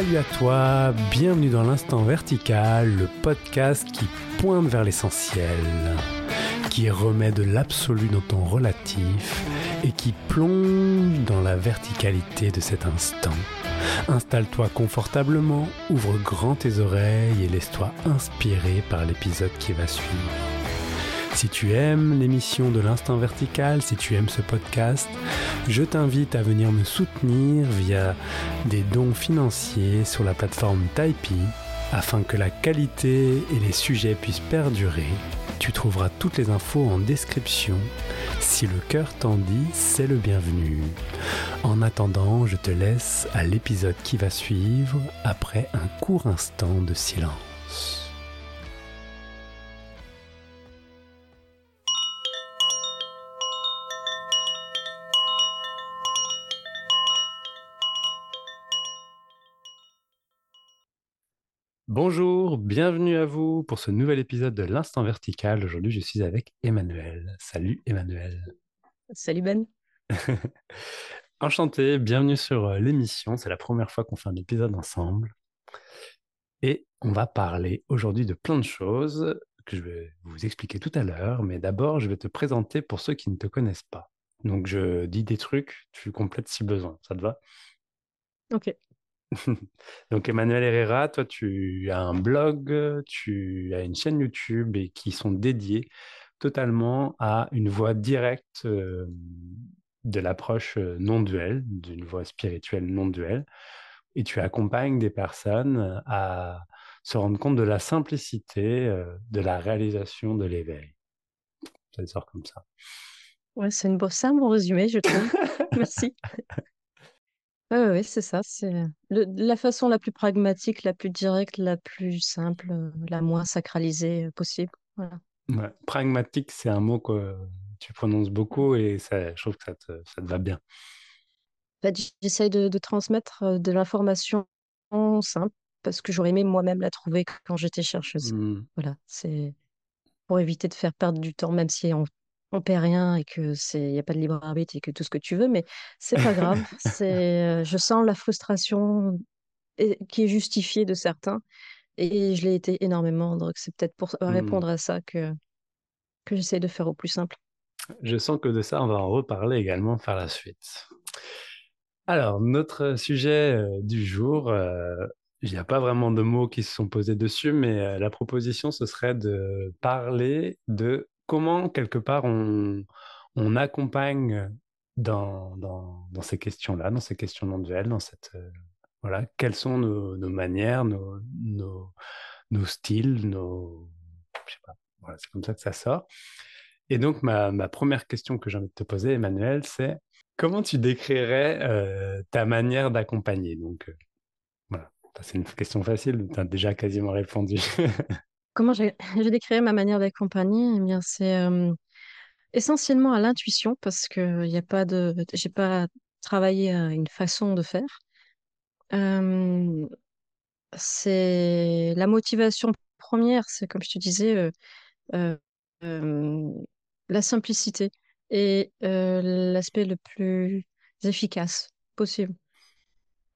Salut à toi, bienvenue dans l'instant vertical, le podcast qui pointe vers l'essentiel, qui remet de l'absolu dans ton relatif et qui plonge dans la verticalité de cet instant. Installe-toi confortablement, ouvre grand tes oreilles et laisse-toi inspirer par l'épisode qui va suivre. Si tu aimes l'émission de l'Instant Vertical, si tu aimes ce podcast, je t'invite à venir me soutenir via des dons financiers sur la plateforme Tipeee afin que la qualité et les sujets puissent perdurer. Tu trouveras toutes les infos en description. Si le cœur t'en dit, c'est le bienvenu. En attendant, je te laisse à l'épisode qui va suivre après un court instant de silence. Bonjour, bienvenue à vous pour ce nouvel épisode de l'Instant Vertical. Aujourd'hui, je suis avec Emmanuel. Salut Emmanuel. Salut Ben. Enchanté, bienvenue sur euh, l'émission. C'est la première fois qu'on fait un épisode ensemble. Et on va parler aujourd'hui de plein de choses que je vais vous expliquer tout à l'heure. Mais d'abord, je vais te présenter pour ceux qui ne te connaissent pas. Donc, je dis des trucs, tu complètes si besoin. Ça te va? Ok. Donc Emmanuel Herrera, toi tu as un blog, tu as une chaîne YouTube et qui sont dédiés totalement à une voie directe euh, de l'approche euh, non duelle, d'une voie spirituelle non duelle. Et tu accompagnes des personnes à se rendre compte de la simplicité euh, de la réalisation de l'éveil. Ça sort comme ça. Ouais, c'est une beau, mon résumé, je trouve. Merci. Oui, c'est ça. C'est la façon la plus pragmatique, la plus directe, la plus simple, euh, la moins sacralisée euh, possible. Voilà. Pragmatique, c'est un mot que tu prononces beaucoup et ça, je trouve que ça te, ça te va bien. j'essaye de, transmettre euh, de l'information simple parce que j'aurais aimé moi-même la trouver quand j'étais chercheuse. Mmh. Voilà, c'est pour éviter de faire perdre du temps, même si on on perd rien et que c'est il y a pas de libre arbitre et que tout ce que tu veux, mais c'est pas grave. c'est je sens la frustration qui est justifiée de certains et je l'ai été énormément. Donc c'est peut-être pour mmh. répondre à ça que que j'essaie de faire au plus simple. Je sens que de ça, on va en reparler également par la suite. Alors, notre sujet du jour, il n'y a pas vraiment de mots qui se sont posés dessus, mais la proposition, ce serait de parler de comment, quelque part, on, accompagne dans, ces questions-là, dans ces questions non dans cette. Euh, voilà, quelles sont nos, manières, nos, nos, styles, nos. Je sais pas, voilà, c'est comme ça que ça sort. Et donc, ma, première question que j'ai envie de te poser, Emmanuel, c'est comment tu décrirais euh, ta manière d'accompagner? Donc, euh, voilà, c'est une question facile, tu as déjà quasiment répondu. Comment je, décrirais ma manière d'accompagner? Eh bien, c'est essentiellement à l'intuition parce que il a pas de, j'ai pas travaillé à une façon de faire. c'est la motivation première, c'est comme je te disais, la simplicité et l'aspect le plus efficace possible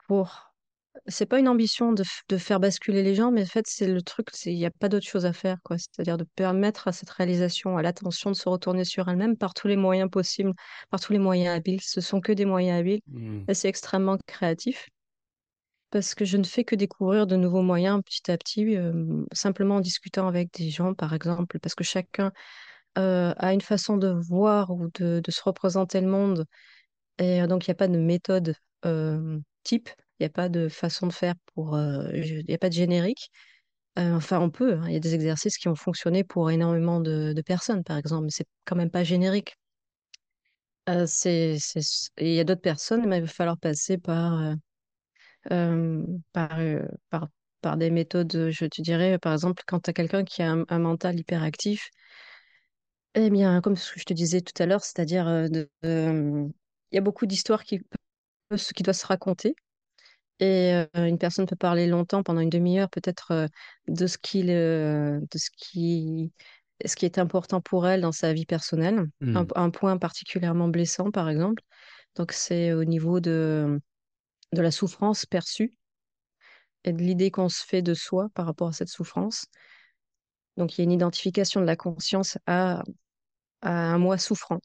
pour c'est pas une ambition de, de, faire basculer les gens, mais en fait, c'est le truc, il n'y a pas d'autre chose à faire, quoi. C'est-à-dire de permettre à cette réalisation, à l'attention de se retourner sur elle-même par tous les moyens possibles, par tous les moyens habiles. Ce sont que des moyens habiles mmh. et c'est extrêmement créatif parce que je ne fais que découvrir de nouveaux moyens petit à petit, euh, simplement en discutant avec des gens, par exemple, parce que chacun euh, a une façon de voir ou de, de se représenter le monde. Et donc, il n'y a pas de méthode type. Il n'y a pas de façon de faire pour. Il n'y a pas de générique. enfin, on peut. Hein. Il y a des exercices qui ont fonctionné pour énormément de, personnes, par exemple, mais c'est quand même pas générique. c'est, Il y a d'autres personnes, mais il va falloir passer par, par, par, par, des méthodes, je te dirais, par exemple, quand tu as quelqu'un qui a un, mental hyperactif, eh bien, comme ce que je te disais tout à l'heure, c'est-à-dire, il y a beaucoup d'histoires qui, qui doivent se raconter. Et une personne peut parler longtemps, pendant une demi-heure, peut-être de ce qui, de ce qui, ce qui est important pour elle dans sa vie personnelle. Un, mmh. point particulièrement blessant, par exemple. Donc, c'est au niveau de, de la souffrance perçue. et de l'idée qu'on se fait de soi par rapport à cette souffrance. Donc, il y a une identification de la conscience à, à un moi souffrant.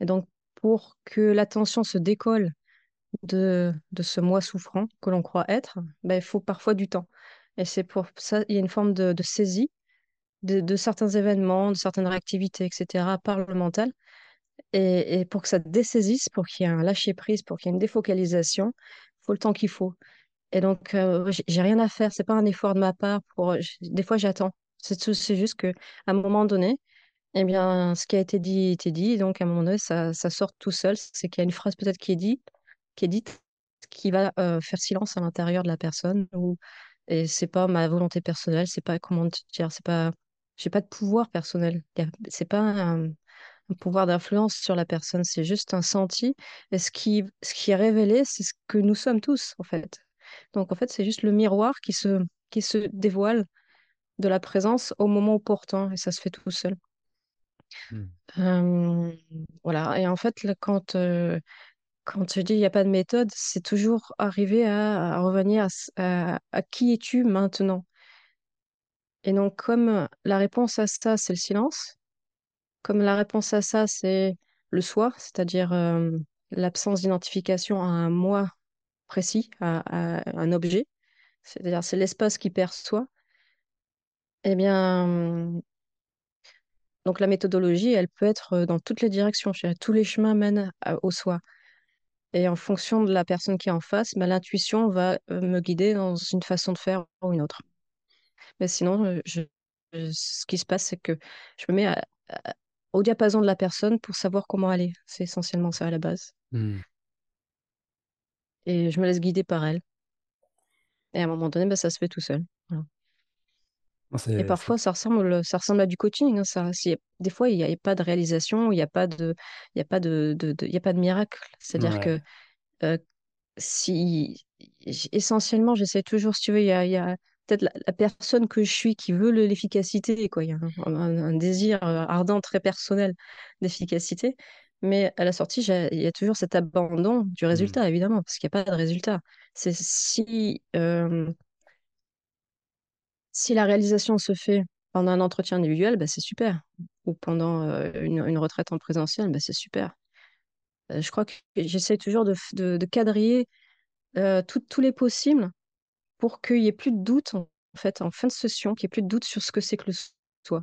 Et donc, pour que l'attention se décolle de, de ce moi souffrant que l'on croit être, ben, il faut parfois du temps. Et c'est pour ça il y a une forme de, de saisie de, de, certains événements, de certaines réactivités, etc., par le mental. Et, et pour que ça dessaisisse, pour qu'il y ait un lâcher-prise, pour qu'il y ait une défocalisation, il faut le temps qu'il faut. Et donc, euh, j'ai rien à faire. C'est pas un effort de ma part. Pour... Des fois, j'attends. C'est juste que à un moment donné, eh bien, ce qui a été dit été dit. Donc, à un moment donné, ça, ça sort tout seul. C'est qu'il y a une phrase peut-être qui est dite, qui est dite, qui va euh, faire silence à l'intérieur de la personne. Ou... Et c'est pas ma volonté personnelle. C'est pas comment dire. C'est pas. J'ai pas de pouvoir personnel. C'est pas un, un pouvoir d'influence sur la personne. C'est juste un senti. Et ce qui, ce qui est révélé, c'est ce que nous sommes tous, en fait. Donc, en fait, c'est juste le miroir qui se, qui se dévoile de la présence au moment opportun. Et ça se fait tout seul. Euh, voilà. Et en fait, là, quand, euh, quand je dis il n'y a pas de méthode, c'est toujours arriver à, revenir à, qui es-tu maintenant? Et donc, comme la réponse à ça, c'est le silence, comme la réponse à ça, c'est le soi, c'est-à-dire euh, l'absence d'identification à un moi précis, à, à un objet, c'est-à-dire c'est l'espace qui perçoit, eh bien, donc la méthodologie, elle peut être dans toutes les directions. Tous les chemins mènent à- au soi. Et en fonction de la personne qui est en face, bah, l'intuition va me guider dans une façon de faire ou une autre. Mais sinon, je, je- ce qui se passe, c'est que je me mets à- à- au diapason de la personne pour savoir comment aller. C'est essentiellement ça à la base. Hmm. Et je me laisse guider par elle. Et à un moment donné, bah, ça se fait tout seul. Voilà. Et parfois, ça ressemble, ça ressemble à du coaching. hein, ça, des fois, il n'y a, pas de réalisation, il n'y a pas de, il y a pas de, de- de- y a pas de miracle. C'est-à-dire que euh, si essentiellement, j'essaie toujours, si tu veux, il y a, il y a peut-être la, la personne que je suis qui veut le- l'efficacité, quoi. Il y a un, un- un désir euh, ardent, très personnel d'efficacité. Mais à la sortie, il y a toujours cet abandon du Hmm. résultat, évidemment, parce qu'il n'y a pas de résultat. C'est si euh, si la réalisation se fait pendant un entretien individuel, bah, c'est super. Ou pendant euh, une, une retraite en présentiel, bah, c'est super. Euh, je crois que j'essaie toujours de, de, de quadriller euh, tous les possibles pour qu'il n'y ait plus de doute, en fait, en fin de session, qu'il n'y ait plus de doute sur ce que c'est que le soi.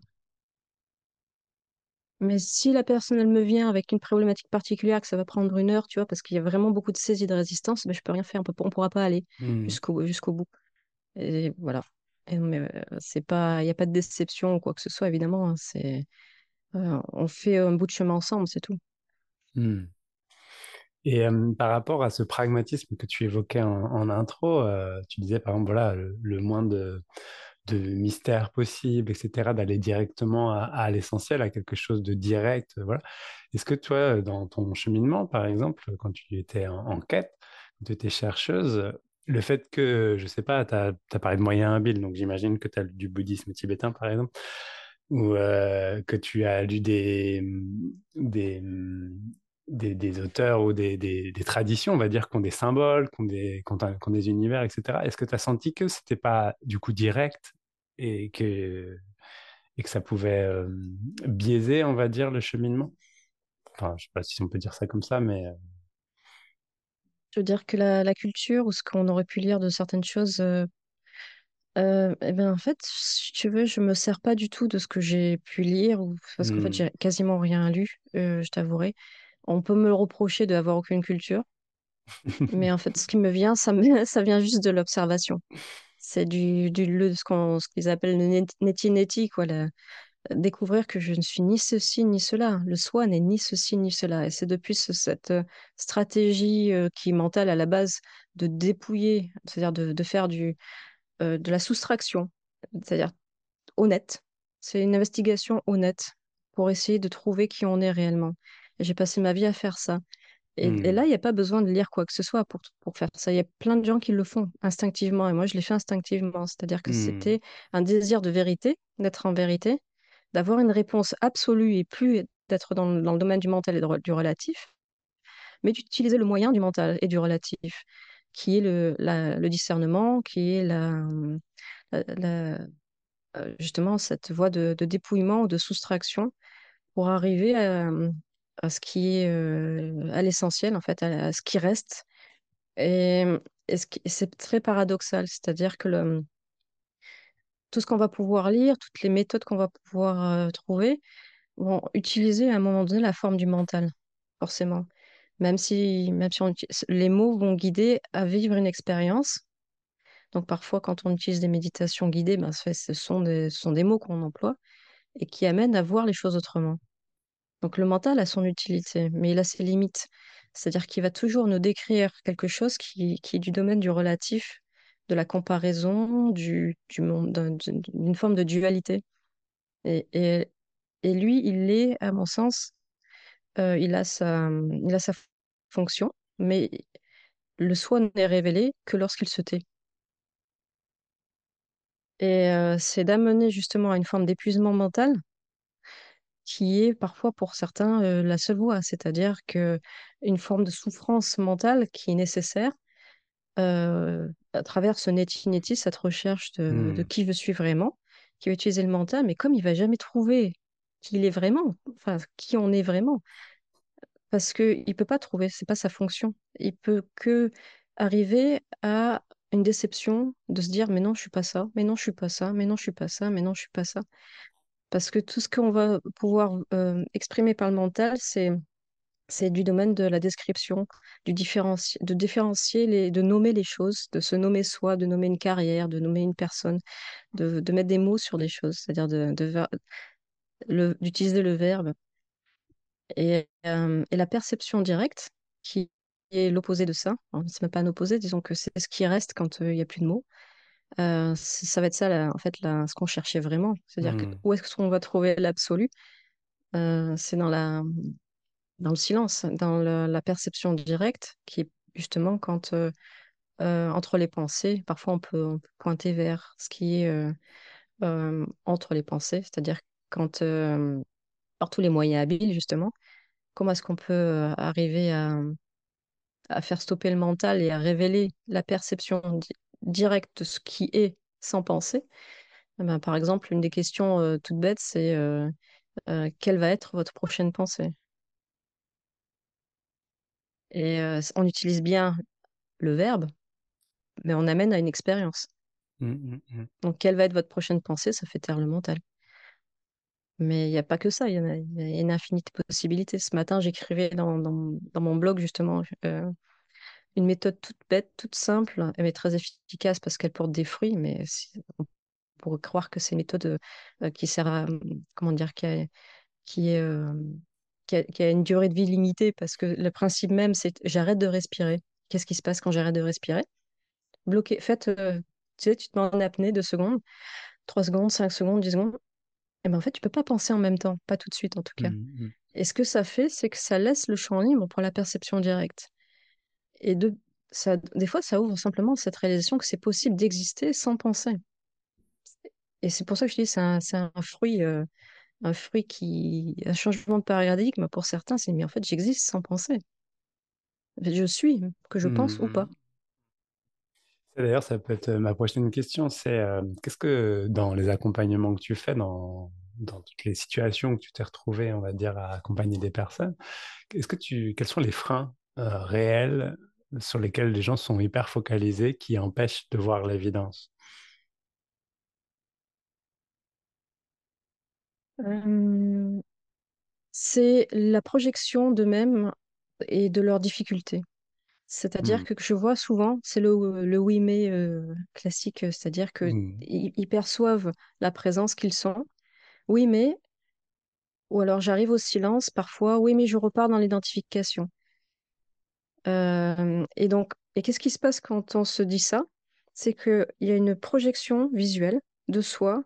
Mais si la personne, elle me vient avec une problématique particulière, que ça va prendre une heure, tu vois, parce qu'il y a vraiment beaucoup de saisie de résistance, bah, je peux rien faire, on on pourra pas aller Hmm. jusqu'au jusqu'au bout. Et voilà. Mais c'est pas, il n'y a pas de déception ou quoi que ce soit, évidemment. hein, c'est, on fait un bout de chemin ensemble, c'est tout. Hmm. Et par rapport à ce pragmatisme que tu évoquais en, intro, tu disais par exemple, voilà, le, moins de, de mystère possible, etc., d'aller directement à, l'essentiel, à quelque chose de direct, voilà. Est-ce que toi, dans ton cheminement, par exemple, quand tu étais en, en quête, quand tu étais chercheuse, le fait que, je sais pas, tu as, parlé de moyens habiles, donc j'imagine que tu as du bouddhisme tibétain, par exemple, ou que tu as lu des, des, des, des auteurs ou des, des, traditions, on va dire, qui ont des symboles, qui ont des, qui ont, des univers, etc. Est-ce que tu as senti que c'était pas du coup direct et que, et que ça pouvait biaiser, on va dire, le cheminement? Enfin, je sais pas si on peut dire ça comme ça, mais... Je veux dire que la, la culture ou ce qu'on aurait pu lire de certaines choses, euh, euh, eh ben, en fait, si tu veux, je me sers pas du tout de ce que j'ai pu lire, ou, parce qu'en fait, hmm. j'ai quasiment rien lu, euh, je t'avouerai. On peut me le reprocher d'avoir aucune culture, mais en fait, ce qui me vient, ça, me, ça vient juste de l'observation. C'est du, du le, ce qu'on, ce qu'ils appellent le net- neti-neti, quoi, la- découvrir que je ne suis ni ceci ni cela. Le soi n'est ni ceci ni cela. Et c'est depuis ce- cette euh, stratégie euh, qui est mentale à la base de dépouiller, c'est-à-dire de, de faire du, euh, de la soustraction, c'est-à-dire honnête. C'est une investigation honnête pour essayer de trouver qui on est réellement. J'ai passé ma vie à faire ça. Et, et Hmm. là, il n'y a pas besoin de lire quoi que ce soit pour, pour faire ça. Il y a plein de gens qui le font instinctivement. Et moi, je l'ai fait instinctivement. C'est-à-dire que Hmm. c'était un désir de vérité, d'être en vérité, d'avoir une réponse absolue et plus d'être dans, le domaine du mental et du relatif, mais d'utiliser le moyen du mental et du relatif, qui est le, le discernement, qui est la, euh, justement cette voie de, dépouillement ou de soustraction pour arriver à, ce qui est euh, à l'essentiel, en fait, à, ce qui reste. Et c'est très paradoxal, c'est-à-dire que le, tout ce qu'on va pouvoir lire, toutes les méthodes qu'on va pouvoir trouver, vont utiliser à un moment donné la forme du mental, forcément. Même si, même si les mots vont guider à vivre une expérience. Donc parfois, quand on utilise des méditations guidées, ben, ce ce sont des, ce sont des mots qu'on emploie et qui amènent à voir les choses autrement. Donc le mental a son utilité, mais il a ses limites. C'est-à-dire qu'il va toujours nous décrire quelque chose qui, qui est du domaine du relatif, de la comparaison, du, du d'une forme de dualité. Et, et, et lui, il est, à mon sens, euh, il a sa, il a sa fonction, mais le soi n'est révélé que lorsqu'il se tait. Et euh, c'est d'amener justement à une forme d'épuisement mental qui est parfois pour certains euh, la seule voie, c'est-à-dire que une forme de souffrance mentale qui est nécessaire à travers ce neti-neti, cette recherche de, de Hmm. qui je suis vraiment, qui va utiliser le mental, mais comme il va jamais trouver qui il est vraiment, enfin qui on est vraiment, parce que il peut pas trouver, c'est pas sa fonction. Il peut que arriver à une déception de se dire mais non je suis pas ça, mais non je suis pas ça, mais non je suis pas ça, mais non je suis pas ça. Parce que tout ce qu'on va pouvoir euh, exprimer par le mental, c'est c'est du domaine de la description, du différenci- de différencier les, de nommer les choses, de se nommer soi, de nommer une carrière, de nommer une personne, de, de mettre des mots sur des choses, c'est-à-dire de, de le- d'utiliser le verbe. Et, euh, et la perception directe, qui est l'opposé de ça, hein, c'est même pas un opposé, disons que c'est ce qui reste quand euh, il n'y a plus de mots. Euh, ça va être ça, la- en fait, la- ce qu'on cherchait vraiment. C'est-à-dire que, Hmm. où est-ce qu'on va trouver l'absolu? Euh, c'est dans la, dans le silence, dans la perception directe, qui est justement quand euh, euh, entre les pensées, parfois on peut, pointer vers ce qui est euh, entre les pensées, c'est-à-dire quand, par tous les moyens habiles justement, comment est-ce qu'on peut arriver à, faire stopper le mental et à révéler la perception di- directe de ce qui est sans penser? Eh ben, par exemple, une des questions toutes bêtes, c'est quelle va être votre prochaine pensée? Et euh, on utilise bien le verbe, mais on amène à une expérience. Hmm, hmm, hmm. Donc, quelle va être votre prochaine pensée? Ça fait taire le mental. Mais il n'y a pas que ça, il y en a, il y a une infinité de possibilités. Ce matin, j'écrivais dans, dans, dans mon blog, justement, euh, une méthode toute bête, toute simple, mais très efficace parce qu'elle porte des fruits, mais si- on pourrait croire que c'est une méthode euh, qui sert à, comment dire, qui a, qui est, euh, qui a, qui a une durée de vie limitée parce que le principe même, c'est j'arrête de respirer. Qu'est-ce qui se passe quand j'arrête de respirer? Bloqué. Faites, euh, tu sais, tu te mets en apnée deux secondes, trois secondes, cinq secondes, dix secondes. Et ben en fait, tu peux pas penser en même temps, pas tout de suite en tout cas. Hmm, hmm. Et ce que ça fait, c'est que ça laisse le champ libre pour la perception directe. Et de, ça, des fois, ça ouvre simplement cette réalisation que c'est possible d'exister sans penser. Et c'est pour ça que je dis c'est un, c'est un fruit, euh, un fruit qui, un changement de paradigme pour certains, c'est mais en fait, j'existe sans penser. En fait, je suis, que je pense ou Hmm. pas. D'ailleurs, ça peut être euh, ma prochaine question, c'est euh, qu'est-ce que dans les accompagnements que tu fais, dans, dans toutes les situations où tu t'es retrouvé, on va dire, à accompagner des personnes, est-ce que tu, quels sont les freins euh, réels sur lesquels les gens sont hyper focalisés qui empêchent de voir l'évidence? Euh, c'est la projection d'eux-mêmes et de leurs difficultés. C'est-à-dire Hmm. que je vois souvent, c'est le, le oui mais euh, classique, euh, c'est-à-dire que Hmm. ils, ils perçoivent la présence qu'ils sont. Oui mais, ou alors j'arrive au silence parfois, oui mais je repars dans l'identification. Euh, et donc, et qu'est-ce qui se passe quand on se dit ça? C'est qu'il y a une projection visuelle de soi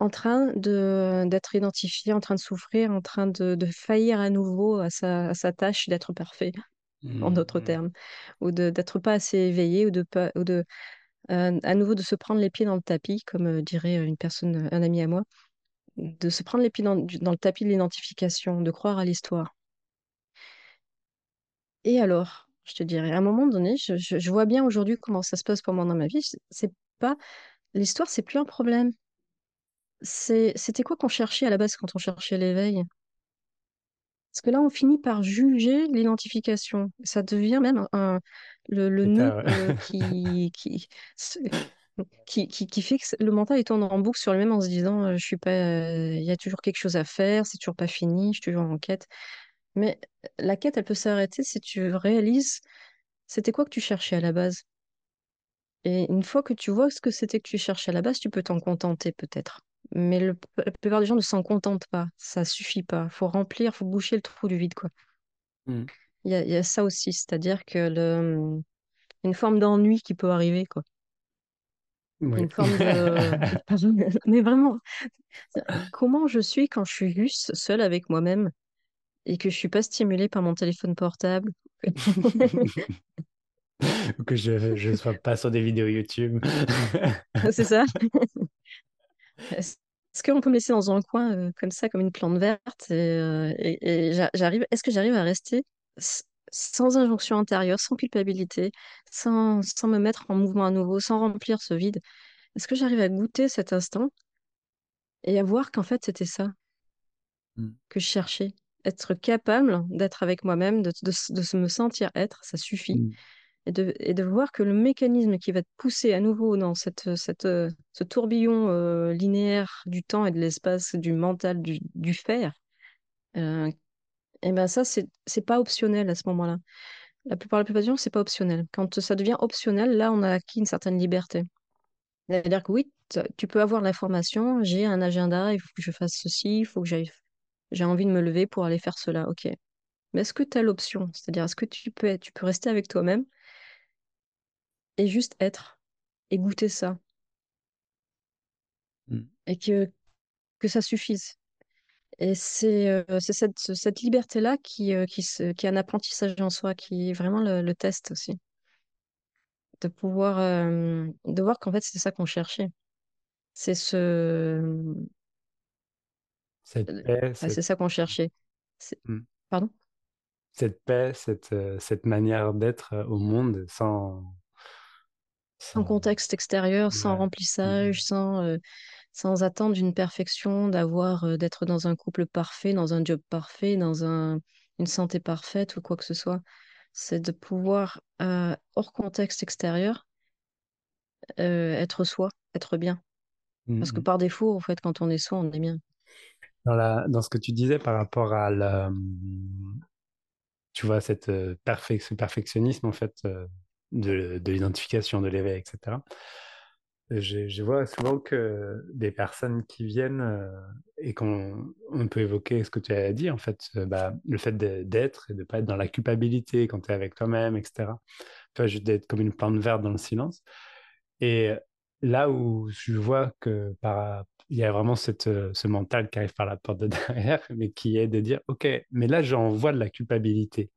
en train de d'être identifié, en train de souffrir, en train de, de faillir à nouveau à sa, à sa tâche d'être parfait, en d'autres termes, ou d'être pas assez éveillé, ou de pas, ou de euh, à nouveau de se prendre les pieds dans le tapis, comme euh, dirait une personne, un ami à moi, de se prendre les pieds dans, dans le tapis de l'identification, de croire à l'histoire. Et alors, je te dirais. À un moment donné, je, je- je vois bien aujourd'hui comment ça se passe pour moi dans ma vie. C'est pas l'histoire, c'est plus un problème. C'est, c'était quoi qu'on cherchait à la base quand on cherchait l'éveil? Parce que là, on finit par juger l'identification. Ça devient même un, le, le nœud euh, qui, qui, qui, qui, qui fait que le mental il tourne en boucle sur lui-même en se disant euh, je suis pas, euh, il y a toujours quelque chose à faire, c'est toujours pas fini, je suis toujours en quête. Mais la quête, elle peut s'arrêter si tu réalises c'était quoi que tu cherchais à la base. Et une fois que tu vois ce que c'était que tu cherchais à la base, tu peux t'en contenter peut-être. Mais le- la plupart des gens ne s'en contentent pas. Ça suffit pas. Faut remplir, faut boucher le trou du vide, quoi. Mm. Il y a, il y a ça aussi, c'est-à-dire que le, une forme d'ennui qui peut arriver, quoi. Oui. Une forme de... Mais vraiment, comment je suis quand je suis juste seule avec moi-même et que je suis pas stimulée par mon téléphone portable? Ou que je je sois pas sur des vidéos YouTube? C'est ça. Est-ce qu'on peut me laisser dans un coin euh, comme ça, comme une plante verte, et, euh, et- et j'a- j'arrive, est-ce que j'arrive à rester sans injonction intérieure, sans culpabilité, sans, sans me mettre en mouvement à nouveau, sans remplir ce vide? Est-ce que j'arrive à goûter cet instant et à voir qu'en fait c'était ça Mm. que je cherchais? Être capable d'être avec moi-même, de, de, de se me sentir être, ça suffit. Mm. Et de, voir que le mécanisme qui va te pousser à nouveau dans cette, cette, euh, ce tourbillon euh, linéaire du temps et de l'espace, du mental, du, faire, euh, et ben ça, c'est, pas optionnel à ce moment-là. La plupart, la plupart du temps, c'est pas optionnel. Quand ça devient optionnel, là, on a acquis une certaine liberté. C'est-à-dire que oui, tu peux avoir l'information, j'ai un agenda, il faut que je fasse ceci, il faut que j'aille, j'ai envie de me lever pour aller faire cela, ok. Mais est-ce que tu as l'option? C'est-à-dire, est-ce que tu peux, tu peux rester avec toi-même et juste être et goûter ça? Mm. et que, que ça suffise. Et c'est euh, cette, cette liberté-là qui, euh, qui, se, qui est un apprentissage en soi, qui est vraiment le, le test aussi. De pouvoir, euh, de voir qu'en fait, c'est ça qu'on cherchait. C'est ce, euh, Cette paix, ouais, cette, c'est ça qu'on cherchait. C'est- mm. Pardon? cette paix, cette, euh, cette manière d'être euh, au monde sans, Sans sans, contexte extérieur, sans ouais. Mm. remplissage, sans, euh, sans attendre une perfection, d'avoir, euh, d'être dans un couple parfait, dans un job parfait, dans un, une santé parfaite ou quoi que ce soit. C'est de pouvoir, euh, hors contexte extérieur, être soi, être bien. Mm, Parce que par défaut, en fait, quand on est soi, on est bien. Dans la, dans ce que tu disais par rapport à la, tu vois, cette perfec- ce perfectionnisme, en fait, de, de l'identification, de l'éveil, etc. Je, je vois souvent que des personnes qui viennent euh, et qu'on on peut évoquer ce que tu as dit, en fait, euh, bah, le fait d'être et de ne pas être dans la culpabilité quand tu es avec toi-même, etc. Vois, juste d'être comme une plante verte dans le silence. Et là où je vois que par, y a vraiment cette, euh, ce mental qui arrive par la porte de derrière, mais qui est de dire, OK, mais là, j'en vois de la culpabilité.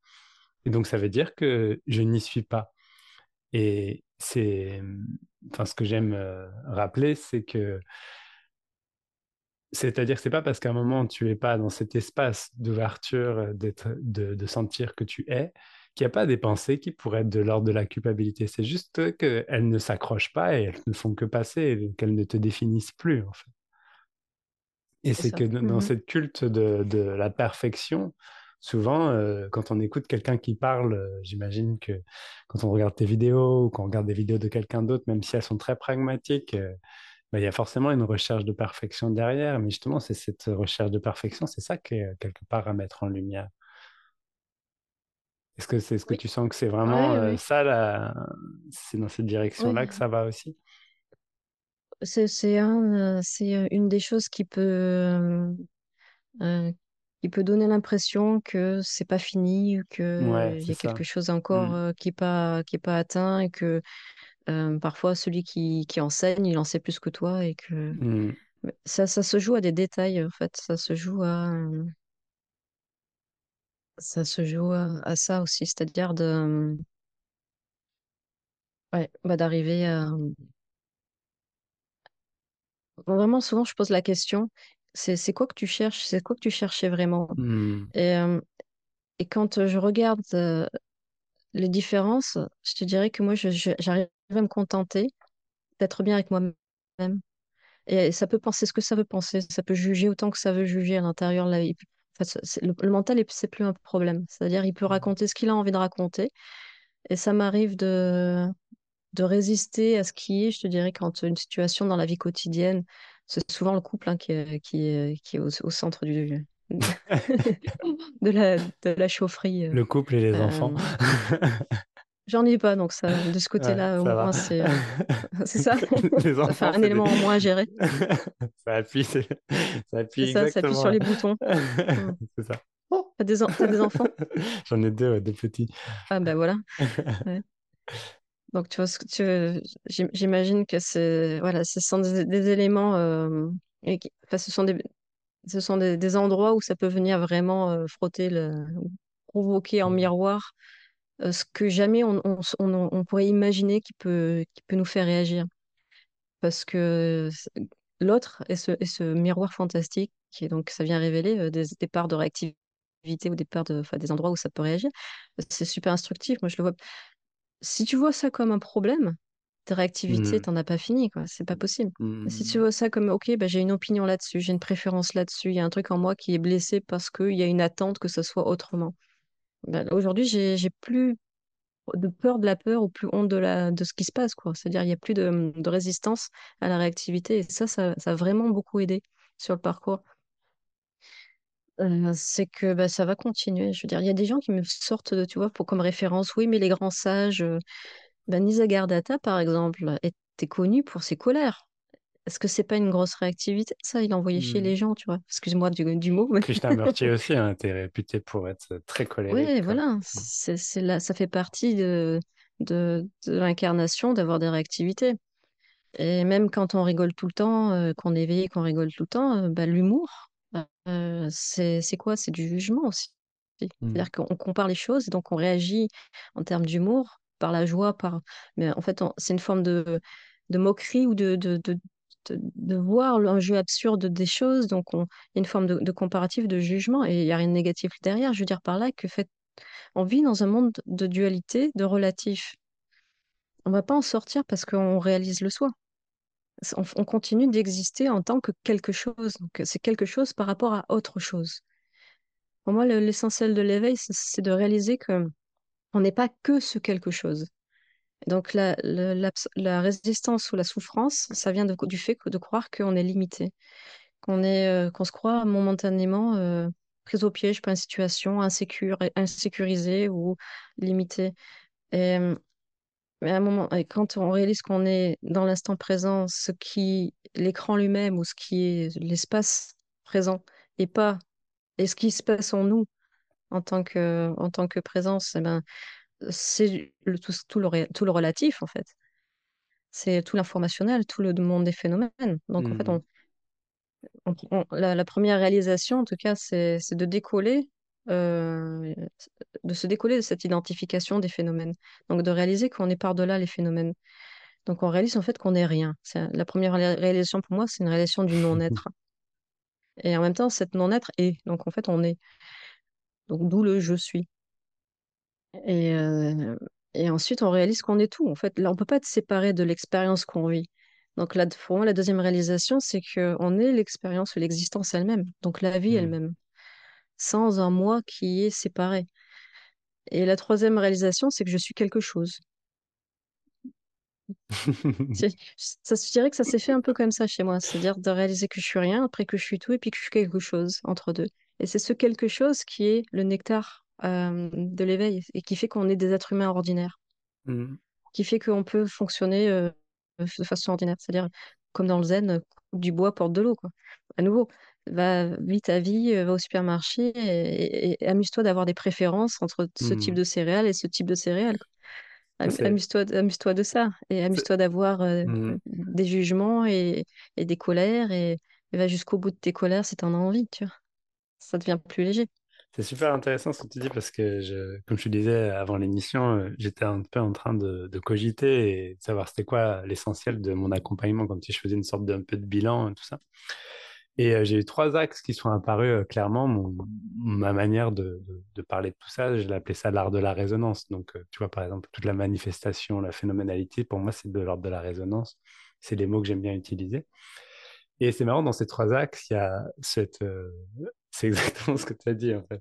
Et donc, ça veut dire que je n'y suis pas. Et c'est, enfin, ce que j'aime euh, rappeler, c'est que, c'est-à-dire que c'est pas parce qu'à un moment tu es pas dans cet espace d'ouverture, d'être, de, de sentir que tu es, qu'il n'y a pas des pensées qui pourraient être de l'ordre de la culpabilité. C'est juste qu'elles ne s'accrochent pas et elles ne font que passer, qu'elles ne te définissent plus, en fait. Et C'est que dans Mhm. cette culte de, de la perfection, souvent, euh, quand on écoute quelqu'un qui parle, euh, j'imagine que quand on regarde tes vidéos ou qu'on regarde des vidéos de quelqu'un d'autre, même si elles sont très pragmatiques, euh, bah, il y a forcément une recherche de perfection derrière. Mais justement, c'est cette recherche de perfection, c'est ça qui est quelque part à mettre en lumière. Est-ce que c'est ce que Oui, tu sens que c'est vraiment ouais, ouais. ça, là, c'est dans cette direction-là que ça va aussi? c'est c'est un, c'est une des choses qui peut, qui peut donner l'impression que c'est pas fini, ou Ouais, que il y a quelque chose encore euh, qui est pas, qui est pas atteint et que euh, parfois celui qui, qui enseigne, il en sait plus que toi et que mm, ça, ça se joue à des détails en fait, ça se joue à, euh, ça se joue à, à ça aussi, c'est-à-dire de, ouais, bah, d'arriver à, vraiment souvent je pose la question, c'est c'est quoi que tu cherches, c'est quoi que tu cherchais vraiment? mm, Et, et quand je regarde les différences, je te dirais que moi, j'arrive à me contenter d'être bien avec moi-même. Et ça peut penser ce que ça veut penser, ça peut juger autant que ça veut juger à l'intérieur. Là, il enfin, le, le mental, est- c'est plus un problème. C'est-à-dire, il peut raconter ce qu'il a envie de raconter. Et ça m'arrive de, de résister à ce qui est, je te dirais, quand une situation dans la vie quotidienne, c'est souvent le couple hein, qui est, qui est, qui est au, au centre du, de la, de la chaufferie. euh. Le couple et les enfants. Euh, j'en ai pas, donc ça, de ce Ouais, côté-là, au moins, c'est euh, c'est ça. Les Ça fait un des- élément en moins à gérer. Ça appuie, c'est- ça appuie ça, ça appuie sur les boutons. Mm. C'est ça. T'as des, en- t'as des enfants? J'en ai deux, ouais, deux petits. Ah ben voilà. Ouais. Donc tu vois, ce que tu, j'im- j'imagine que c'est voilà, ce sont des, des éléments, euh, et qui- enfin, ce sont des, ce sont des, des endroits où ça peut venir vraiment euh, frotter le, provoquer en miroir euh, ce que jamais on, on, s- on- on pourrait imaginer qui peut, qui peut nous faire réagir. Parce que l'autre est ce, est ce miroir fantastique, et donc ça vient révéler euh, des, des parts de réactivité ou des parts de, enfin, des endroits où ça peut réagir. C'est super instructif. Moi, je le vois. Si tu vois ça comme un problème, ta réactivité, Mm. t'en as pas fini, quoi. C'est pas possible. Mais Si tu vois ça comme, ok, bah, j'ai une opinion là-dessus, j'ai une préférence là-dessus, il y a un truc en moi qui est blessé parce qu'il y a une attente que ça soit autrement. Ben, aujourd'hui, j'ai, j'ai plus de peur de la peur ou plus honte de, la, de ce qui se passe, quoi. C'est-à-dire, il n'y a plus de, de résistance à la réactivité. Et ça, ça, ça a vraiment beaucoup aidé sur le parcours. C'est que bah, ça va continuer. Je veux dire, il y a des gens qui me sortent de, tu vois, pour comme référence, oui, mais les grands sages, ben, Nisargadatta, par exemple, était connu pour ses colères. Est-ce que c'est pas une grosse réactivité, ça, il envoyait chier Mm. les gens, tu vois? Excuse-moi du, du mot, mais Krishnamurti aussi hein, était réputé pour être très colérique. ouais, quoi. voilà, c'est, c'est là, ça fait partie de, de, de l'incarnation d'avoir des réactivités. Et même quand on rigole tout le temps, qu'on est éveillé, qu'on rigole tout le temps, bah, l'humour, c'est, c'est quoi? C'est du jugement aussi. Mm. C'est-à-dire qu'on compare les choses et donc on réagit en termes d'humour, par la joie, par... Mais en fait, on- c'est une forme de, de moquerie ou de, de, de, de, de voir un jeu absurde des choses. Donc, on- il y a une forme de, de comparatif, de jugement et il n'y a rien de négatif derrière. Je veux dire par là que fait, on vit dans un monde de dualité, de relatif. On ne va pas en sortir parce qu'on réalise le soi on, on continue d'exister en tant que quelque chose. Donc, c'est quelque chose par rapport à autre chose. Pour moi, le- l'essentiel de l'éveil, c'est de réaliser que on n'est pas que ce quelque chose. Donc, la, résistance ou la souffrance, ça vient du fait de croire qu'on est limité, qu'on se croit momentanément pris au piège par une situation insécure, insécurisée ou limitée. Et, Mais à un moment, et quand on réalise qu'on est dans l'instant présent, ce qui, l'écran lui-même ou ce qui est l'espace présent et pas, et ce qui se passe en nous en tant que, en tant que présence, eh ben, c'est le, tout, tout le, tout le relatif en fait. C'est tout l'informationnel, tout le monde des phénomènes. Donc en fait, Mm. on, on- on- la, la première réalisation, en tout cas, c'est de décoller, euh, de se décoller de cette identification des phénomènes. Donc de réaliser qu'on est par-delà les phénomènes. Donc on réalise en fait qu'on n'est rien. C'est la première ré- réalisation pour moi, c'est une réalisation du non-être. Et en même temps, cette non-être est. Donc en fait, on est. Donc d'où le je suis. Et, euh, et ensuite, on réalise qu'on est tout. En fait, là, on peut pas être séparé de l'expérience qu'on vit. Donc là, pour moi, la deuxième réalisation, c'est qu'on est l'expérience ou l'existence elle-même. Donc la vie Mm. elle-même, sans un moi qui est séparé. Et la troisième réalisation, c'est que je suis quelque chose. Ça, je dirais que ça s'est fait un peu comme ça chez moi, c'est-à-dire de réaliser que je suis rien, après que je suis tout, et puis que je suis quelque chose entre deux. Et c'est ce quelque chose qui est le nectar euh, de l'éveil, et qui fait qu'on est des êtres humains ordinaires, Mm. qui fait qu'on peut fonctionner euh, de façon ordinaire, c'est-à-dire comme dans le zen, du bois, porte de l'eau, quoi. À nouveau, va, vis ta vie, va au supermarché, et, et- et amuse-toi d'avoir des préférences entre ce type Mm. de céréales et ce type de céréales. Amuse-toi, amuse-toi de ça et amuse-toi d'avoir euh, Mm. des jugements et, et des colères et, va jusqu'au bout de tes colères si t'en as envie, tu vois. Ça devient plus léger. C'est super intéressant ce que tu dis parce que, je, comme je te disais avant l'émission, j'étais un peu en train de, de cogiter et de savoir c'était quoi l'essentiel de mon accompagnement, comme si je faisais une sorte d'un peu de bilan et tout ça. Et euh, j'ai eu trois axes qui sont apparus euh, clairement. Ma manière de, parler de tout ça, je l'appelais ça l'art de la résonance. Donc, euh, tu vois, par exemple, toute la manifestation, la phénoménalité, pour moi, c'est de l'ordre de la résonance. C'est les mots que j'aime bien utiliser. Et c'est marrant, dans ces trois axes, il y a cette. C'est exactement ce que tu as dit, en fait.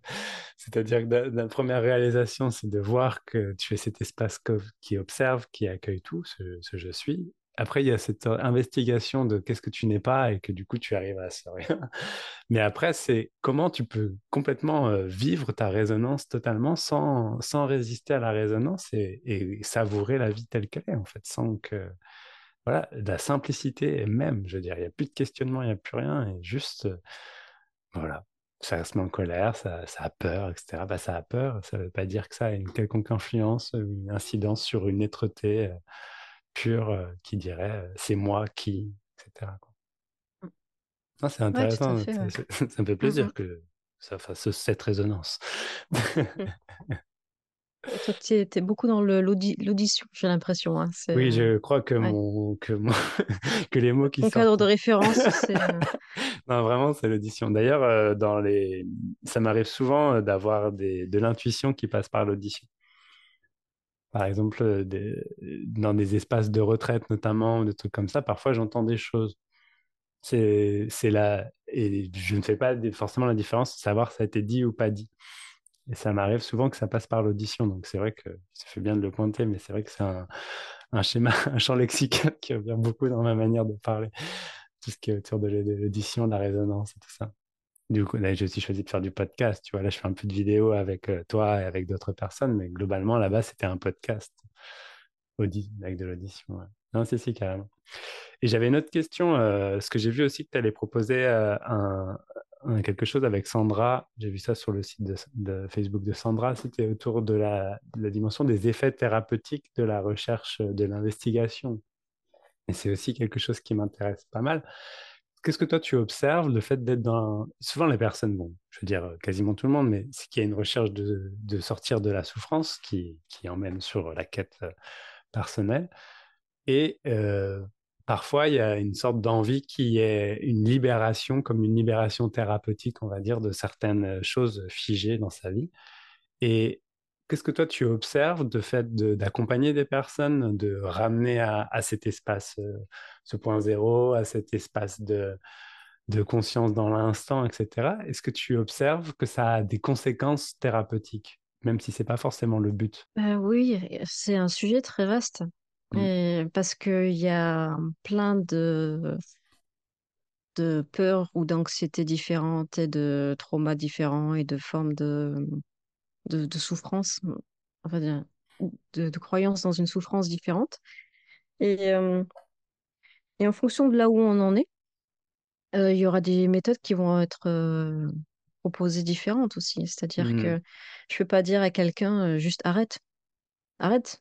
C'est-à-dire que la première réalisation, c'est de voir que tu es cet espace qui observe, qui accueille tout, ce, ce je suis, après, il y a cette euh, investigation de qu'est-ce que tu n'es pas et que du coup, tu arrives à rien. Mais après, c'est comment tu peux complètement euh, vivre ta résonance totalement sans, sans résister à la résonance et, savourer la vie telle qu'elle est, en fait, sans que. Voilà, la simplicité même, je veux il n'y a plus de questionnement, il n'y a plus rien, et juste. Euh, voilà, ça se met en colère, ça, ça a peur, etc. Bah, ça a peur, ça ne veut pas dire que ça a une quelconque influence, une incidence sur une êtreté pur euh, qui dirait euh, c'est moi qui, etc. Mmh. c'est intéressant, ça me fait plaisir mmh que ça fasse cette résonance. Mmh. Toi, tu es, beaucoup dans l'audition, j'ai l'impression. Hein. Oui, je crois que, mon, que, mon, que les mots qui Mon cadre de référence, c'est... Euh non, vraiment, c'est l'audition. D'ailleurs, dans les... ça m'arrive souvent d'avoir des... de l'intuition qui passe par l'audition par exemple, euh, dans des espaces de retraite notamment, des trucs comme ça, parfois j'entends des choses. C'est, c'est là, et je ne fais pas forcément la différence de savoir si ça a été dit ou pas dit. Et ça m'arrive souvent que ça passe par l'audition, donc c'est vrai que ça fait bien de le pointer, mais c'est vrai que c'est un, un, schéma, un champ lexical qui revient beaucoup dans ma manière de parler, tout ce qui est autour de l'audition, de la résonance et tout ça. Du coup, j'ai aussi choisi de faire du podcast. Tu vois, là, je fais un peu de vidéo avec euh, toi et avec d'autres personnes, mais globalement, là-bas, c'était un podcast Audi, avec de l'audition. Non, c'est si, carrément. Et j'avais une autre question. Euh, ce que j'ai vu aussi que tu allais proposer euh, un, quelque chose avec Sandra. J'ai vu ça sur le site de, Facebook de Sandra. C'était autour de la, de la, dimension des effets thérapeutiques de la recherche, de l'investigation. Et c'est aussi quelque chose qui m'intéresse pas mal qu'est-ce que toi tu observes le fait d'être dans souvent les personnes bon je veux dire quasiment tout le monde mais c'est qu'il y a une recherche de, de, sortir de la souffrance qui, qui emmène sur la quête euh, personnelle. Et euh, parfois il y a une sorte d'envie qui est une libération comme une libération thérapeutique on va dire de certaines choses figées dans sa vie. Et Qu'est-ce que toi tu observes de fait d'accompagner des personnes, de ramener à, cet espace, euh, ce point zéro, à cet espace de, de conscience dans l'instant, etc. Est-ce que tu observes que ça a des conséquences thérapeutiques, même si c'est pas forcément le but? Euh, Oui, c'est un sujet très vaste. Mmh. parce qu'il y a plein de, de peurs ou d'anxiétés différentes et de traumas différents et de formes de, de, souffrance, enfin de, de, croyance dans une souffrance différente. Et, euh, et en fonction de là où on en est, euh, il y aura des méthodes qui vont être euh, proposées différentes aussi. C'est-à-dire mmh. que je ne peux pas dire à quelqu'un juste arrête, arrête.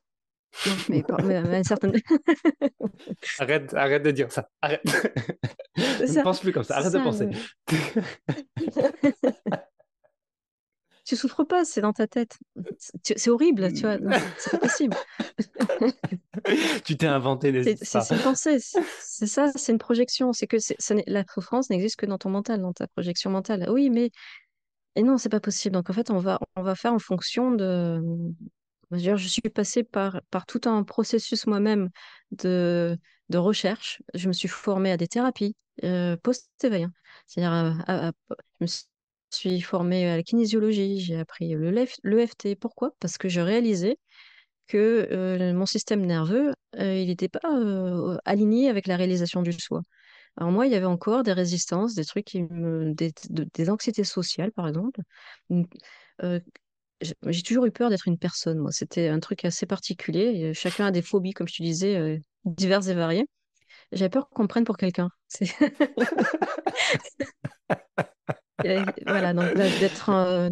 Non, mais, mais, certaine... arrête, arrête de dire ça, arrête. ne pense plus comme ça, arrête de penser. tu souffres pas, c'est dans ta tête. C'est horrible, tu vois. C'est pas possible. tu t'es inventé des C'est une pensée, c'est ça, c'est une projection. C'est que la souffrance n'existe que dans ton mental, dans ta projection mentale. Oui, mais et non, c'est pas possible. Donc en fait, on va on va faire en fonction de. Je suis passée par par tout un processus moi-même de de recherche. Je me suis formée à des thérapies euh, post-éveil. Hein. C'est-à-dire, je me suis suis formée à la kinésiologie, j'ai appris l'EFT. Pourquoi? Parce que je réalisais que euh, mon système nerveux, euh, il n'était pas euh, aligné avec la réalisation du soi. Alors moi, il y avait encore des résistances, des trucs qui me, des, des anxiétés sociales, par exemple. j'ai toujours eu peur d'être une personne. Moi, c'était un truc assez particulier. Chacun a des phobies, comme je te disais, diverses et variées. J'avais peur qu'on me prenne pour quelqu'un. voilà, donc d'être,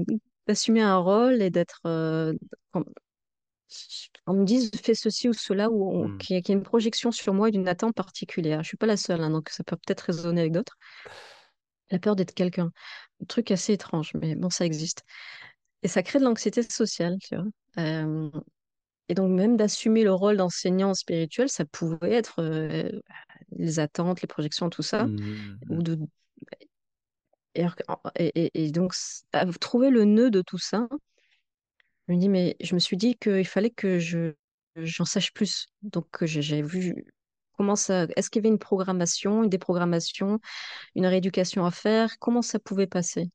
d'assumer un rôle et d'être. Euh, on me dise fais ceci ou cela, ou mmh. qu'il y, ait une projection sur moi d'une attente particulière. Je suis pas la seule, hein, donc ça peut peut-être résonner avec d'autres. La peur d'être quelqu'un. Un truc assez étrange, mais bon, ça existe. Et ça crée de l'anxiété sociale, tu vois. et donc, même d'assumer le rôle d'enseignant spirituel, ça pouvait être les attentes, les projections, tout ça, mmh, mmh, ou de Et, donc, trouver le nœud de tout ça, je me dis, mais je me suis dit qu'il fallait que je, j'en sache plus. Donc, j'ai vu comment ça, est-ce qu'il y avait une programmation, une déprogrammation, une rééducation à faire, comment ça pouvait passer?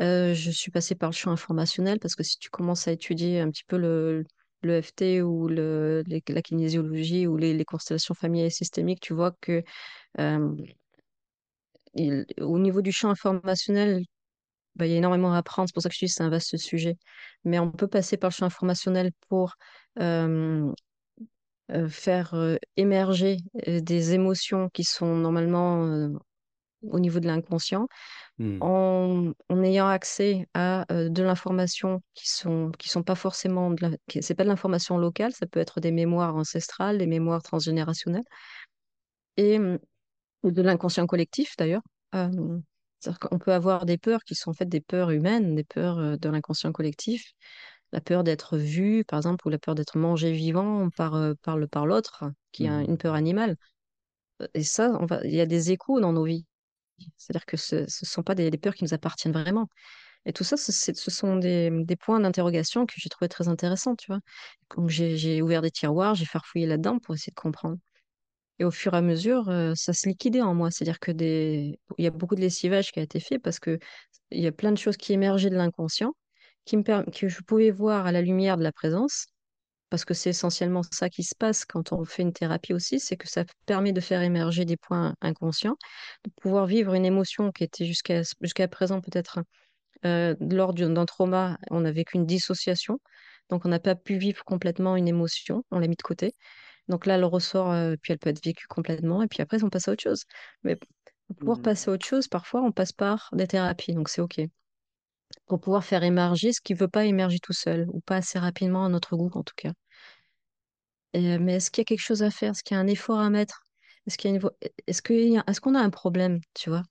Euh, je suis passée par le champ informationnel parce que si tu commences à étudier un petit peu le, le FT ou le, la kinésiologie ou les, les, constellations familiales et systémiques, tu vois que euh, il, au niveau du champ informationnel, bah, il y a énormément à apprendre. C'est pour ça que je dis que c'est un vaste sujet. Mais on peut passer par le champ informationnel pour euh, euh, faire euh, émerger des émotions qui sont normalement au niveau de l'inconscient Hmm. en, en ayant accès à de l'information qui sont qui sont pas forcément de la, qui- c'est pas de l'information locale, ça peut être des mémoires ancestrales, des mémoires transgénérationnelles et ou de l'inconscient collectif d'ailleurs. Euh, qu'on peut avoir des peurs qui sont en fait des peurs humaines, des peurs euh, de l'inconscient collectif, la peur d'être vu, par exemple, ou la peur d'être mangé vivant par, euh, par le, par l'autre, qui a Hmm. une peur animale. Et ça, on va, il y a des échos dans nos vies. C'est-à-dire que ce ne sont pas des, des peurs qui nous appartiennent vraiment. Et tout ça, ce, c'est- ce sont des, des points d'interrogation que j'ai trouvé très intéressants, tu vois. Donc j'ai j'ai ouvert des tiroirs, j'ai farfouillé là-dedans pour essayer de comprendre. Et au fur et à mesure, euh, ça se liquidait en moi. C'est-à-dire que il y a beaucoup de lessivage qui a été fait parce que il y a plein de choses qui émergeaient de l'inconscient, que je pouvais voir à la lumière de la présence, parce que c'est essentiellement ça qui se passe quand on fait une thérapie aussi, c'est que ça permet de faire émerger des points inconscients, de pouvoir vivre une émotion qui était jusqu'à jusqu'à présent peut-être euh, lors d'un trauma, on a vécu une dissociation, donc on n'a pas pu vivre complètement une émotion, on l'a mis de côté. Donc là, elle ressort, euh, puis elle peut être vécue complètement, et puis après, on passe à autre chose. Mais pour pouvoir Hmm. passer à autre chose, parfois, on passe par des thérapies, donc c'est OK. Pour pouvoir faire émerger ce qui ne veut pas émerger tout seul, ou pas assez rapidement à notre goût, en tout cas. Et, mais est-ce qu'il y a quelque chose à faire? Est-ce qu'il y a un effort à mettre? Est-ce qu'il y a une vo- est-ce qu'il y a- est-ce qu'on a un problème, tu vois?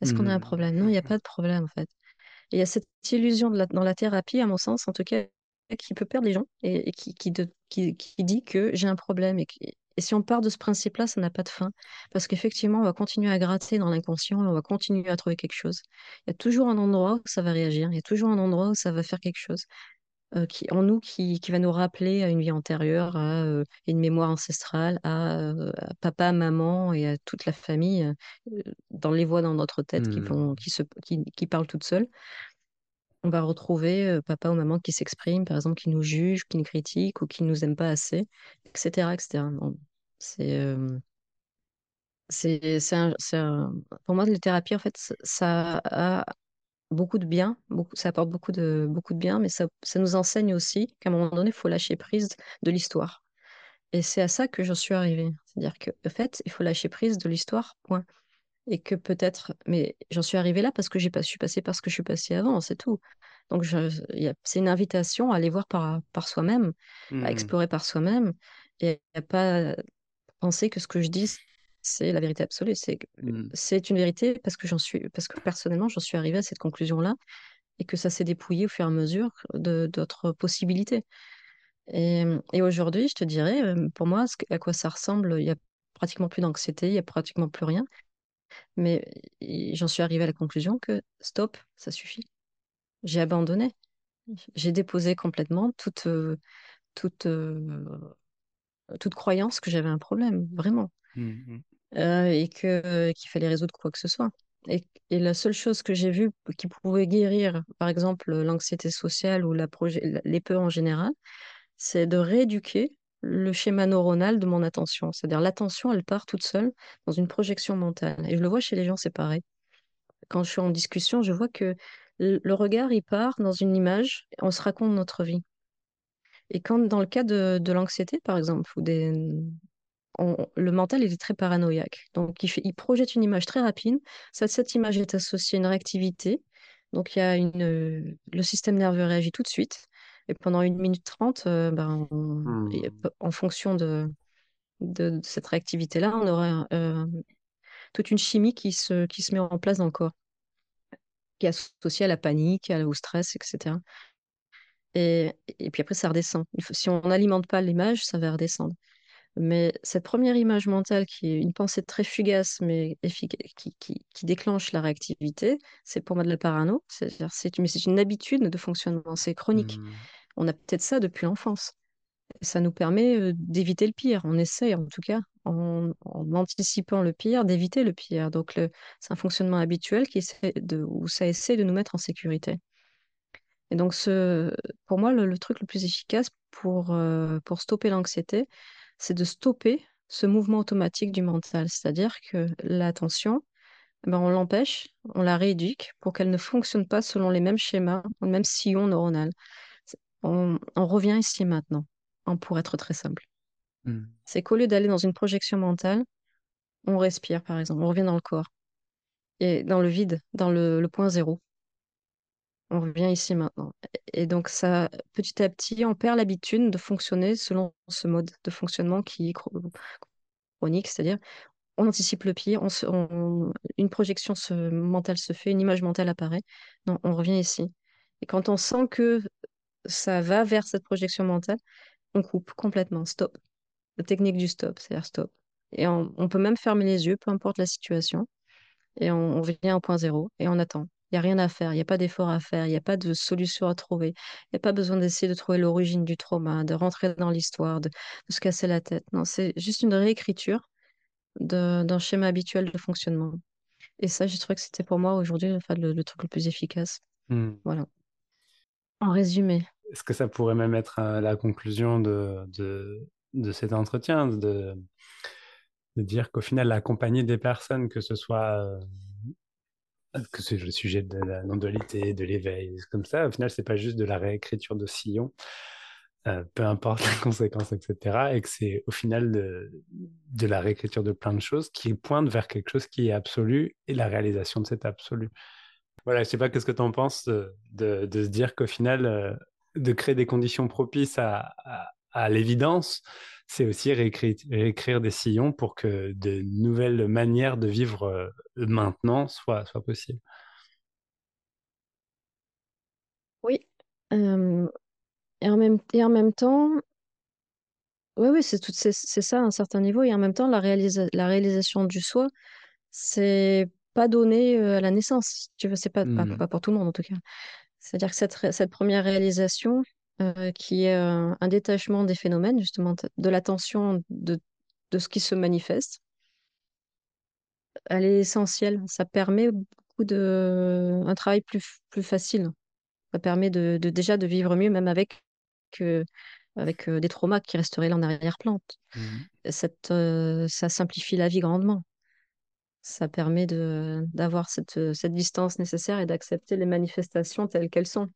Est-ce qu'on a un Hmm. problème? Non, il n'y a pas de problème, en fait. Et il y a cette illusion de la- dans la thérapie, à mon sens, en tout cas, qui peut perdre les gens et, et qui, qui, de- qui, qui dit que j'ai un problème. Et, et si on part de ce principe-là, ça n'a pas de fin. Parce qu'effectivement, on va continuer à gratter dans l'inconscient et on va continuer à trouver quelque chose. Il y a toujours un endroit où ça va réagir, il y a toujours un endroit où ça va faire quelque chose euh, qui, en nous qui, qui va nous rappeler à une vie antérieure, à euh, une mémoire ancestrale, à, euh, à papa, maman et à toute la famille, dans les voix dans notre tête qui, Hmm. vont, qui, se, qui, qui parlent toutes seules on va retrouver papa ou maman qui s'expriment, par exemple, qui nous jugent, qui nous critiquent ou qui nous aiment pas assez, etc., etc. C'est, c'est, c'est un- un- pour moi, les thérapies, en fait, ça a beaucoup de bien, beaucoup, ça apporte beaucoup de, beaucoup de bien, mais ça, ça nous enseigne aussi qu'à un moment donné, il faut lâcher prise de l'histoire. Et c'est à ça que j'en suis arrivée. C'est-à-dire que, en fait, il faut lâcher prise de l'histoire, point. Et que peut-être, mais j'en suis arrivée là parce que j'ai pas, je suis passée par ce que je suis passée avant, c'est tout. Donc, c'est une invitation à aller voir par, par soi-même, à Hmm. explorer par soi-même, et à pas penser que ce que je dis, c'est la vérité absolue. C'est, Hmm. c'est une vérité parce que j'en suis, parce que personnellement, j'en suis arrivée à cette conclusion-là, et que ça s'est dépouillé au fur et à mesure de d'autres possibilités. Et, et aujourd'hui, je te dirais, euh, pour moi, à quoi ça ressemble, il y a pratiquement plus d'anxiété, il y a pratiquement plus rien. Mais j'en suis arrivée à la conclusion que stop, ça suffit. J'ai abandonné. J'ai déposé complètement toute, euh, toute, euh, toute croyance que j'avais un problème, vraiment, Hmm. Euh, et que, qu'il fallait résoudre quoi que ce soit. Et, et la seule chose que j'ai vue qui pouvait guérir, par exemple, l'anxiété sociale ou la les peurs en général, c'est de rééduquer le schéma neuronal de mon attention. C'est-à-dire l'attention, elle part toute seule dans une projection mentale. Et je le vois chez les gens, pareil. Quand je suis en discussion, je vois que le regard, il part dans une image, on se raconte notre vie. Et quand dans le cas de, de l'anxiété, par exemple, ou des, le mental, est très paranoïaque. Donc, il projette une image très rapide. Cette image est associée à une réactivité. Donc, il y a une, le système nerveux réagit tout de suite. Et pendant une minute trente, euh, ben, on- et Hmm. en fonction de, de, de cette réactivité-là, on aura euh, toute une chimie qui se, qui se met en place dans le corps, qui est associée à la panique, à- au stress, etc. Et, et puis après, ça redescend. Faut- si on n'alimente pas l'image, ça va redescendre. Mais cette première image mentale, qui est une pensée très fugace, mais efficace, qui, qui, qui déclenche la réactivité, c'est pour moi de la parano. C'est, mais c'est une habitude de fonctionnement, c'est chronique. Hmm. On a peut-être ça depuis l'enfance. Ça nous permet d'éviter le pire. On essaie, en tout cas, en, en anticipant le pire, d'éviter le pire. Donc, le, c'est un fonctionnement habituel qui essaie de, où ça essaie de nous mettre en sécurité. Et donc, ce, pour moi, le, le truc le plus efficace pour, euh, pour stopper l'anxiété, c'est de stopper ce mouvement automatique du mental. C'est-à-dire que l'attention, eh ben, on l'empêche, on la rééduque pour qu'elle ne fonctionne pas selon les mêmes schémas, le même sillon neuronal. On, on revient ici et maintenant, hein, pour être très simple. Hmm. C'est qu'au lieu d'aller dans une projection mentale, on respire, par exemple, on revient dans le corps et dans le vide, dans le, le point zéro. On revient ici maintenant. Et donc, ça, petit à petit, on perd l'habitude de fonctionner selon ce mode de fonctionnement qui est chro- chronique, c'est-à-dire on anticipe le pire, on se- une projection mentale se fait, une image mentale apparaît. Non, on revient ici. Et quand on sent que ça va vers cette projection mentale, on coupe complètement, stop. La technique du stop, c'est-à-dire stop. Et on, on peut même fermer les yeux, peu importe la situation et on, on vient au point zéro et on attend. Il n'y a rien à faire, il n'y a pas d'effort à faire, il n'y a pas de solution à trouver. Il n'y a pas besoin d'essayer de trouver l'origine du trauma, de rentrer dans l'histoire, de, de se casser la tête. Non, c'est juste une réécriture d'un schéma habituel de fonctionnement. Et ça, j'ai trouvé que c'était pour moi aujourd'hui enfin, le, le truc le plus efficace. Hmm. Voilà. En résumé. Est-ce que ça pourrait même être euh, la conclusion de, de, de cet entretien, de, de dire qu'au final, accompagner des personnes, que ce soit euh, que c'est le sujet de la non-dualité, de l'éveil, comme ça, au final, c'est pas juste de la réécriture de sillon, euh, peu importe les conséquences, etc. Et que c'est au final de, la réécriture de plein de choses qui pointent vers quelque chose qui est absolu et la réalisation de cet absolu. Voilà, je sais pas qu'est-ce que tu en penses euh, de, de se dire qu'au final, euh, de créer des conditions propices à, à l'évidence, c'est aussi réécrire, réécrire des sillons pour que de nouvelles manières de vivre euh, maintenant soient, soient possibles. Oui. Euh, et en même, et en même temps, oui, oui, c'est tout, c'est c'est ça à un certain niveau. Et en même temps, la réalisa- la réalisation du soi, c'est pas donné euh, à la naissance. Tu vois, c'est pas, pas, Hmm. pas pour tout le monde en tout cas. C'est-à-dire que cette, cette première réalisation, euh, qui est euh, un détachement des phénomènes, justement, de l'attention de, de ce qui se manifeste, elle est essentielle. Ça permet beaucoup de, un travail plus, plus facile. Ça permet de, de déjà de vivre mieux, même avec, avec euh, des traumas qui resteraient là en arrière-plan. Cette, euh, ça simplifie la vie grandement. Ça permet d'avoir cette, cette distance nécessaire et d'accepter les manifestations telles qu'elles sont.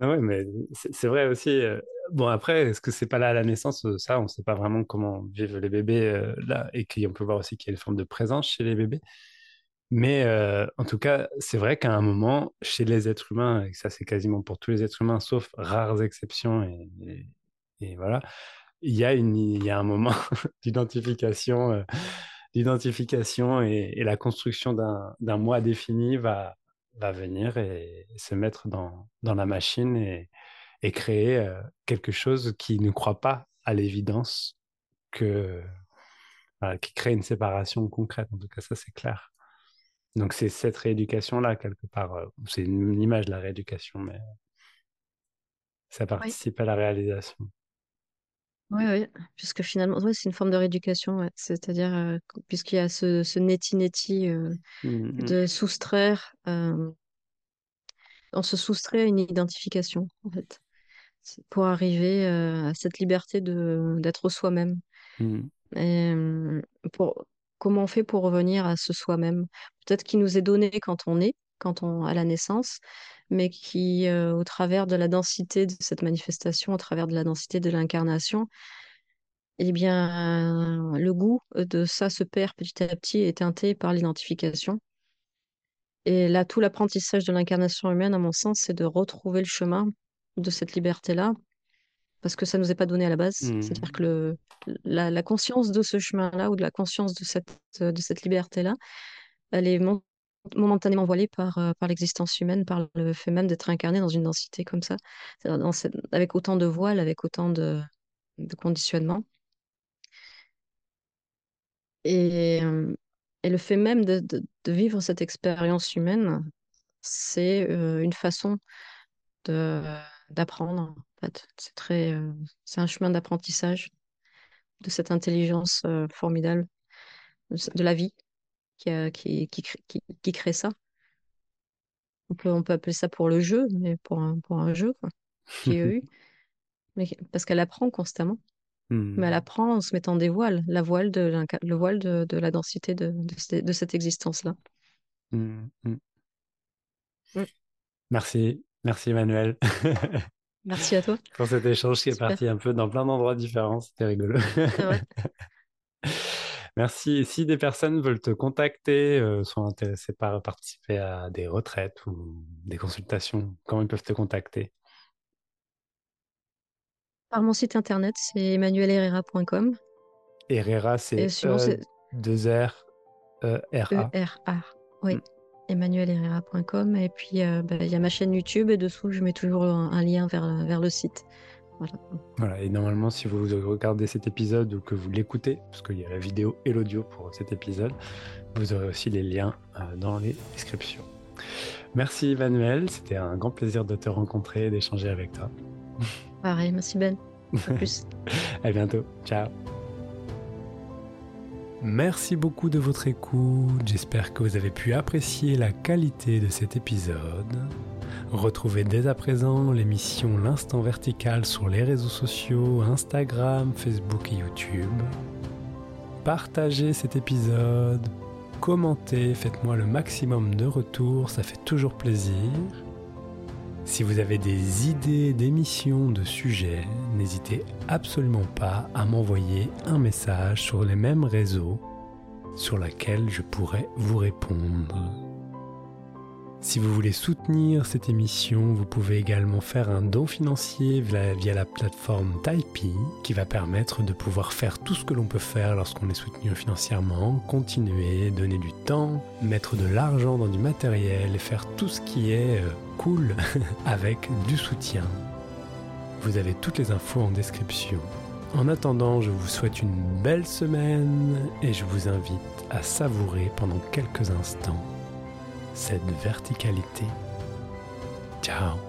Ah ouais, mais c'est vrai aussi. euh, Bon, après, est-ce que c'est pas là à la naissance? euh, Ça, on sait pas vraiment comment vivent les bébés euh, là, et qu'on peut voir aussi qu'il y a une forme de présence chez les bébés. Mais en tout cas, c'est vrai qu'à un moment, chez les êtres humains, et ça c'est quasiment pour tous les êtres humains, sauf rares exceptions, et, voilà, il y a y a un moment d'identification, euh, et, la construction d'un moi défini va, va venir et se mettre dans, dans la machine et, et créer euh, quelque chose qui ne croit pas à l'évidence que, qui crée une séparation concrète. En tout cas, ça c'est clair. Donc c'est cette rééducation-là, quelque part. euh, C'est une image de la rééducation, mais ça Oui, participe à la réalisation. Oui, oui. Puisque finalement, ouais, c'est une forme de rééducation. ouais. C'est-à-dire, euh, puisqu'il y a ce, ce neti-neti euh, Mhm. de soustraire, euh, on se soustrait à une identification, en fait, pour arriver à cette liberté d'être soi-même. Mhm. Et pour, comment on fait pour revenir à ce soi-même? Peut-être qui nous est donné quand on est, quand on à la naissance, mais qui, euh, au travers de la densité de cette manifestation, au travers de la densité de l'incarnation, eh bien, le goût de ça se perd petit à petit et est teinté par l'identification. Et là, tout l'apprentissage de l'incarnation humaine, à mon sens, c'est de retrouver le chemin de cette liberté-là, parce que ça nous est pas donné à la base. C'est-à-dire Mhm. que le, la, la conscience de ce chemin-là ou de la conscience de cette, de cette liberté-là, elle est mon- momentanément voilée par, euh, par l'existence humaine, par le fait même d'être incarné dans une densité comme ça, avec autant de voiles, avec autant de, de conditionnements. Et, le fait même de, vivre cette expérience humaine, c'est euh, une façon d'apprendre. C'est euh, c'est un chemin d'apprentissage de cette intelligence formidable de la vie qui, a- qui, qui, crée- qui, qui crée ça. On peut, on peut appeler ça pour le jeu, mais pour un, pour un jeu, quoi, qui eu. Mais, parce qu'elle apprend constamment. Mais elle Hmm. apprend en se mettant des voiles, la voile de, le voile de, de la densité de, de, ce- de cette existence-là. Hmm. Hmm. Mm. Merci, merci Emmanuel Merci à toi. pour cet échange qui est Super. parti un peu dans plein d'endroits différents. C'était rigolo. Ah ouais. Merci. Et si des personnes veulent te contacter, euh, sont intéressées par participer à des retraites ou des consultations, comment ils peuvent te contacter? Par mon site internet, c'est emmanuelherrera.com. Herrera, c'est sinon, E, c'est 2 R, E, R, A. E-R-A. Oui, Hmm. emmanuelherrera.com. Et puis, euh, bah, il y a ma chaîne YouTube et dessous, je mets toujours un, un lien vers, vers le site. Voilà. Voilà, et normalement, si vous regardez cet épisode ou que vous l'écoutez, parce qu'il y a la vidéo et l'audio pour cet épisode, vous aurez aussi les liens euh, dans les descriptions. Merci Emmanuel, c'était un grand plaisir de te rencontrer et d'échanger avec toi. Pareil, merci Ben. À plus. À bientôt, ciao. Merci beaucoup de votre écoute, j'espère que vous avez pu apprécier la qualité de cet épisode. Retrouvez dès à présent l'émission L'Instant Vertical sur les réseaux sociaux, Instagram, Facebook et YouTube. Partagez cet épisode, commentez, faites-moi le maximum de retours, ça fait toujours plaisir. Si vous avez des idées d'émissions, de sujets, n'hésitez absolument pas à m'envoyer un message sur les mêmes réseaux sur lesquels je pourrais vous répondre. Si vous voulez soutenir cette émission, vous pouvez également faire un don financier via, la plateforme Tipeee qui va permettre de pouvoir faire tout ce que l'on peut faire lorsqu'on est soutenu financièrement, continuer, donner du temps, mettre de l'argent dans du matériel et faire tout ce qui est euh, cool avec du soutien. Vous avez toutes les infos en description. En attendant, je vous souhaite une belle semaine et je vous invite à savourer pendant quelques instants cette verticalité. Ciao